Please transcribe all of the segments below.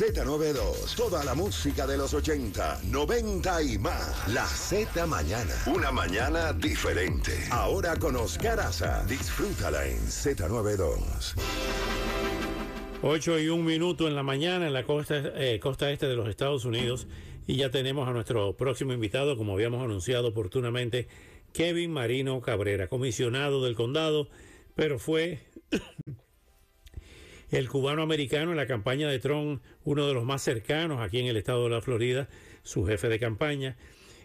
Z92, toda la música de los 80, 90 y más. La Z Mañana. Una mañana diferente. Ahora con Oscar Aza. Disfrútala en Z92. 8 y un minuto en la mañana en la eh, costa este de los Estados Unidos y ya tenemos a nuestro próximo invitado, como habíamos anunciado oportunamente, Kevin Marino Cabrera, comisionado del condado, pero fue el cubano americano en la campaña de Trump, uno de los más cercanos aquí en el estado de la Florida, su jefe de campaña.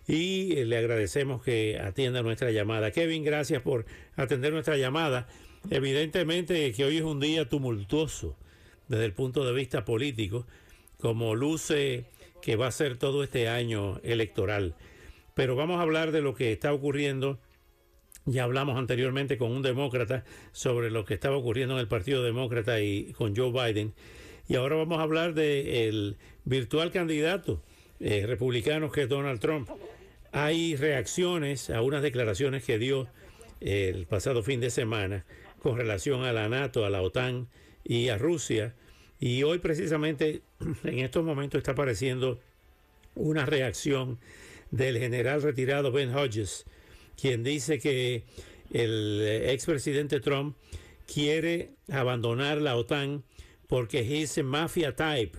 Y le agradecemos que atienda nuestra llamada. Kevin, gracias por atender nuestra llamada. Evidentemente que hoy es un día tumultuoso desde el punto de vista político, como luce que va a ser todo este año electoral. Pero vamos a hablar de lo que está ocurriendo ya hablamos anteriormente con un demócrata sobre lo que estaba ocurriendo en el Partido Demócrata y con Joe Biden. Y ahora vamos a hablar del virtual candidato eh, republicano que es Donald Trump. Hay reacciones a unas declaraciones que dio eh, el pasado fin de semana con relación a la NATO, a la OTAN y a Rusia. Y hoy precisamente en estos momentos está apareciendo una reacción del general retirado Ben Hodges, quien dice que el expresidente Trump quiere abandonar la OTAN porque es mafia type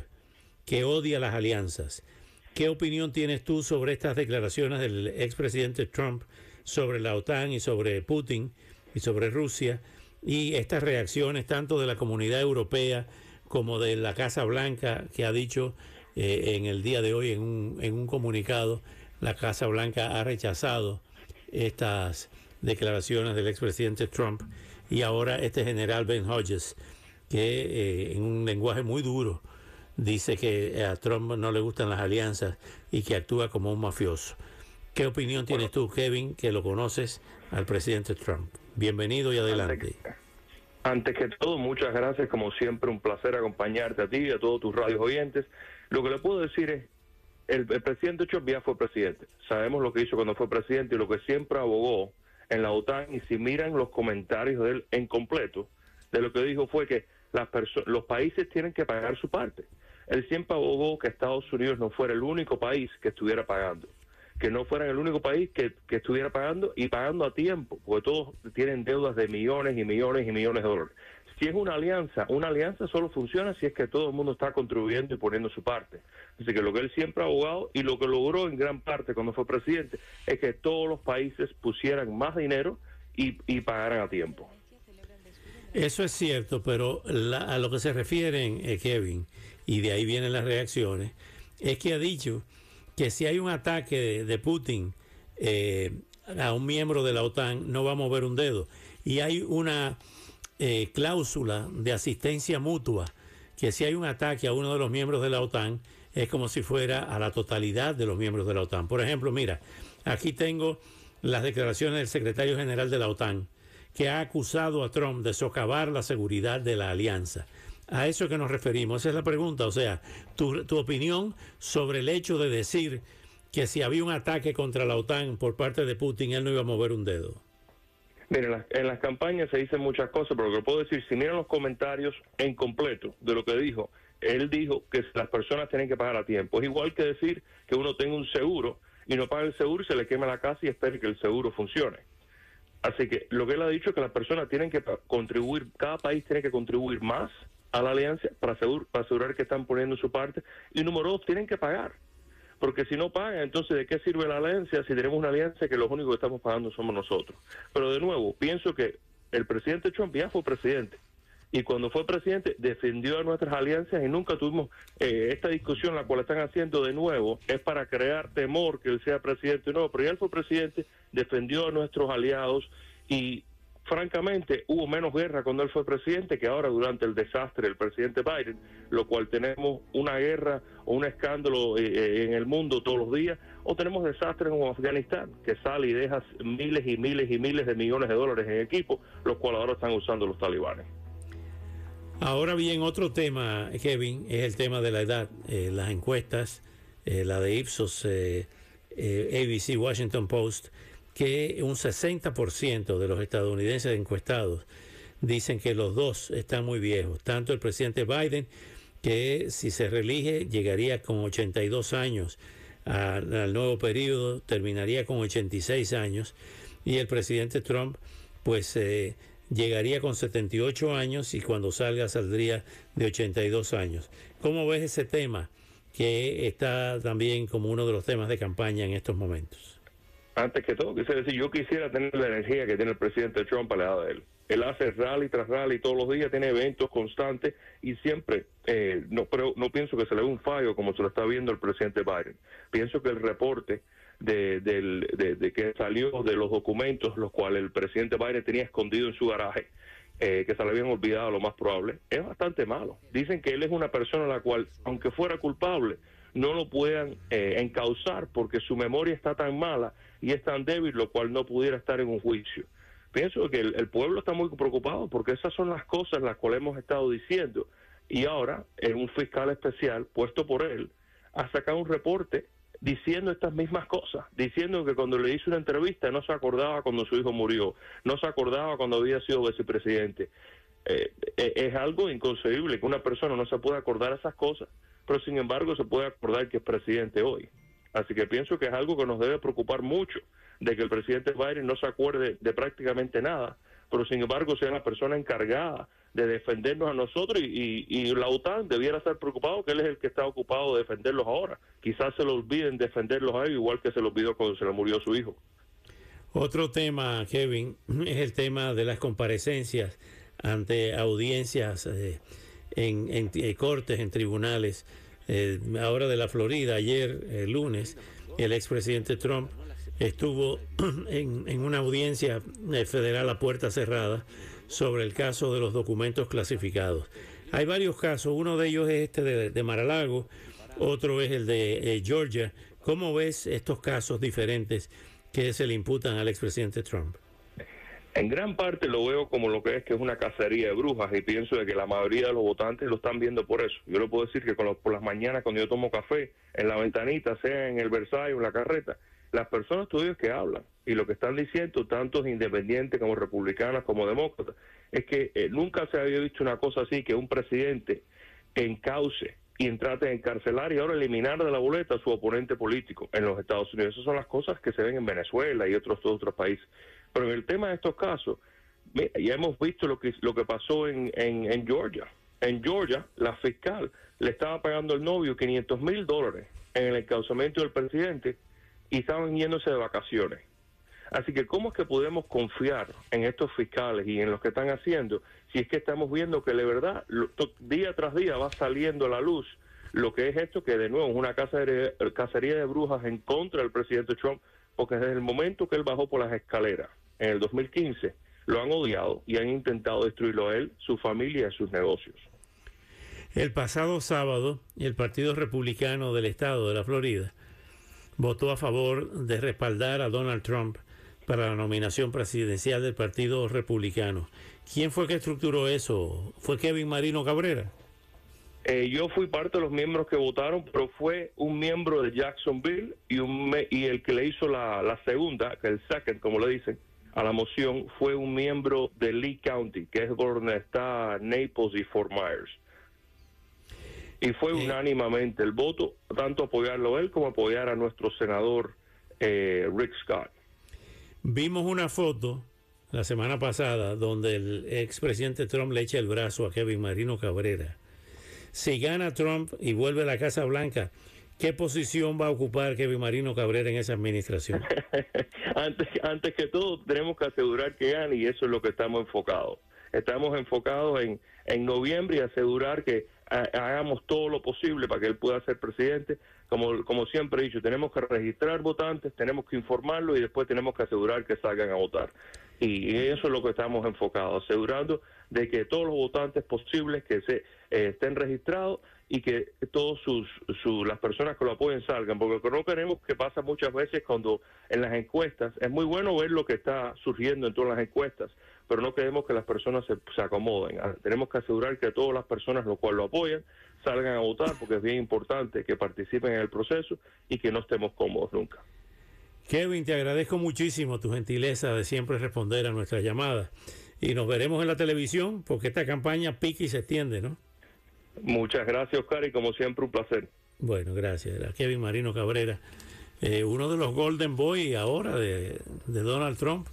que odia las alianzas. ¿Qué opinión tienes tú sobre estas declaraciones del expresidente Trump sobre la OTAN y sobre Putin y sobre Rusia y estas reacciones tanto de la comunidad europea como de la Casa Blanca que ha dicho eh, en el día de hoy en un, en un comunicado, la Casa Blanca ha rechazado estas declaraciones del expresidente Trump y ahora este general Ben Hodges, que eh, en un lenguaje muy duro dice que a Trump no le gustan las alianzas y que actúa como un mafioso. ¿Qué opinión tienes tú, Kevin, que lo conoces al presidente Trump? Bienvenido y adelante. Antes que, todo, muchas gracias. Como siempre, un placer acompañarte a ti y a todos tus radios oyentes. Lo que le puedo decir es, el, presidente ya fue presidente. Sabemos lo que hizo cuando fue presidente y lo que siempre abogó en la OTAN. Y si miran los comentarios de él en completo, de lo que dijo fue que las los países tienen que pagar su parte. Él siempre abogó que Estados Unidos no fuera el único país que estuviera pagando, que no fuera el único país que estuviera pagando y pagando a tiempo, porque todos tienen deudas de millones y millones y millones de dólares. Si es una alianza, una alianza solo funciona si es que todo el mundo está contribuyendo y poniendo su parte. Así que lo que él siempre ha abogado y lo que logró en gran parte cuando fue presidente es que todos los países pusieran más dinero y, y pagaran a tiempo. Eso es cierto, pero a lo que se refieren, eh, Kevin, y de ahí vienen las reacciones, es que ha dicho que si hay un ataque de, Putin eh, a un miembro de la OTAN, no va a mover un dedo. Y hay una eh, cláusula de asistencia mutua, que si hay un ataque a uno de los miembros de la OTAN, es como si fuera a la totalidad de los miembros de la OTAN. Por ejemplo, mira, aquí tengo las declaraciones del secretario general de la OTAN, que ha acusado a Trump de socavar la seguridad de la alianza. A eso que nos referimos, esa es la pregunta. O sea, tu, tu opinión sobre el hecho de decir que si había un ataque contra la OTAN por parte de Putin, él no iba a mover un dedo. Miren, en las, campañas se dicen muchas cosas, pero lo que puedo decir, si miran los comentarios en completo de lo que dijo, él dijo que las personas tienen que pagar a tiempo. Es igual que decir que uno tenga un seguro y no paga el seguro y se le quema la casa y espere que el seguro funcione. Así que lo que él ha dicho es que las personas tienen que contribuir, cada país tiene que contribuir más a la alianza para, para asegurar que están poniendo su parte. Y número dos, tienen que pagar porque si no pagan, entonces ¿de qué sirve la alianza si tenemos una alianza que los únicos que estamos pagando somos nosotros? Pero de nuevo, pienso que el presidente Trump ya fue presidente. Y cuando fue presidente defendió a nuestras alianzas y nunca tuvimos eh, esta discusión la cual están haciendo de nuevo es para crear temor que él sea presidente no. Pero ya él fue presidente defendió a nuestros aliados y francamente, hubo menos guerra cuando él fue presidente que ahora durante el desastre del presidente Biden, lo cual tenemos una guerra o un escándalo eh, eh, en el mundo todos los días, o tenemos desastres como Afganistán, que sale y deja miles y miles y miles de millones de dólares en equipo, los cuales ahora están usando los talibanes. Ahora bien, otro tema, Kevin, es el tema de la edad. Eh, las encuestas, la de Ipsos, ABC, Washington Post, que un 60% de los estadounidenses encuestados dicen que los dos están muy viejos, tanto el presidente Biden, que si se reelige llegaría con 82 años al nuevo periodo, terminaría con 86 años, y el presidente Trump, pues eh, llegaría con 78 años y cuando salga saldría de 82 años. ¿Cómo ves ese tema que está también como uno de los temas de campaña en estos momentos? Antes que todo, quisiera decir, yo quisiera tener la energía que tiene el presidente Trump al lado de él. Él hace rally tras rally todos los días, tiene eventos constantes y siempre, eh, no, pero no pienso que se le dé un fallo como se lo está viendo el presidente Biden. Pienso que el reporte de, de, que salió de los documentos, los cuales el presidente Biden tenía escondido en su garaje, eh, que se le habían olvidado lo más probable, es bastante malo. Dicen que él es una persona a la cual, aunque fuera culpable, no lo puedan eh, encauzar porque su memoria está tan mala y es tan débil, lo cual no pudiera estar en un juicio. Pienso que el, pueblo está muy preocupado porque esas son las cosas las cuales hemos estado diciendo. Y ahora, en un fiscal especial puesto por él, ha sacado un reporte diciendo estas mismas cosas, diciendo que cuando le hizo una entrevista no se acordaba cuando su hijo murió, no se acordaba cuando había sido vicepresidente. Eh, eh, es algo inconcebible que una persona no se pueda acordar esas cosas, pero sin embargo se puede acordar que es presidente hoy. Así que pienso que es algo que nos debe preocupar mucho, de que el presidente Biden no se acuerde de prácticamente nada, pero sin embargo sea la persona encargada de defendernos a nosotros y, la OTAN debiera estar preocupado que él es el que está ocupado de defenderlos ahora. Quizás se lo olviden defenderlos a él igual que se lo olvidó cuando se le murió su hijo. Otro tema, Kevin, es el tema de las comparecencias ante audiencias eh, en, eh, cortes, en tribunales. Eh, ahora de la Florida, ayer, lunes, el expresidente Trump estuvo en, una audiencia federal a puerta cerrada sobre el caso de los documentos clasificados. Hay varios casos, uno de ellos es este de, de Maralago, otro es el de Georgia. ¿Cómo ves estos casos diferentes que se le imputan al expresidente Trump? En gran parte lo veo como lo que es que es una cacería de brujas y pienso de que la mayoría de los votantes lo están viendo por eso. Yo le puedo decir que por las mañanas cuando yo tomo café en la ventanita, sea en el Versailles o en la carreta, las personas todavía que hablan y lo que están diciendo, tantos independientes como republicanas como demócratas, es que eh, nunca se había visto una cosa así, que un presidente encauce y trate de encarcelar y ahora eliminar de la boleta a su oponente político en los Estados Unidos. Esas son las cosas que se ven en Venezuela y otros, otros países. Pero en el tema de estos casos, ya hemos visto lo que, lo que pasó en, en, Georgia. En Georgia, la fiscal le estaba pagando al novio 500 mil dólares en el encauzamiento del presidente y estaban yéndose de vacaciones. Así que, ¿cómo es que podemos confiar en estos fiscales y en los que están haciendo si es que estamos viendo que de verdad, día tras día va saliendo a la luz lo que es esto, que de nuevo es una cacería de brujas en contra del presidente Trump, porque desde el momento que él bajó por las escaleras en el 2015, lo han odiado y han intentado destruirlo a él, su familia y sus negocios. El pasado sábado, el Partido Republicano del Estado de la Florida votó a favor de respaldar a Donald Trump para la nominación presidencial del Partido Republicano. ¿Quién fue que estructuró eso? ¿Fue Kevin Marino Cabrera? Eh, yo fui parte de los miembros que votaron, pero fue un miembro de Jacksonville y, un y el que le hizo la, la segunda, que el second, como le dicen, a la moción fue un miembro de Lee County, que es donde está Naples y Fort Myers. Y fue unánimamente el voto, tanto apoyarlo él como apoyar a nuestro senador eh, Rick Scott. Vimos una foto la semana pasada donde el expresidente Trump le echa el brazo a Kevin Marino Cabrera. Si gana Trump y vuelve a la Casa Blanca, ¿Qué posición va a ocupar Kevin Marino Cabrera en esa administración? antes, antes que todo, tenemos que asegurar que gane y eso es lo que estamos enfocados. Estamos enfocados en, en noviembre y asegurar que hagamos todo lo posible para que él pueda ser presidente. Como, como siempre he dicho, tenemos que registrar votantes, tenemos que informarlo y después tenemos que asegurar que salgan a votar. Y eso es lo que estamos enfocados, asegurando de que todos los votantes posibles que se eh, estén registrados y que todos sus, las personas que lo apoyen salgan, porque lo que no queremos que pasa muchas veces cuando en las encuestas, es muy bueno ver lo que está surgiendo en todas las encuestas, pero no queremos que las personas se, acomoden. Ah, tenemos que asegurar que todas las personas lo cual lo apoyan salgan a votar, porque es bien importante que participen en el proceso y que no estemos cómodos nunca. Kevin, te agradezco muchísimo tu gentileza de siempre responder a nuestras llamadas. Y nos veremos en la televisión porque esta campaña pica y se extiende, ¿no? Muchas gracias, Oscar, y como siempre, un placer. Bueno, gracias. Kevin Marino Cabrera, eh, uno de los Golden Boy ahora de, de, Donald Trump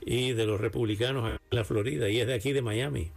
y de los republicanos en la Florida, y es de aquí de Miami.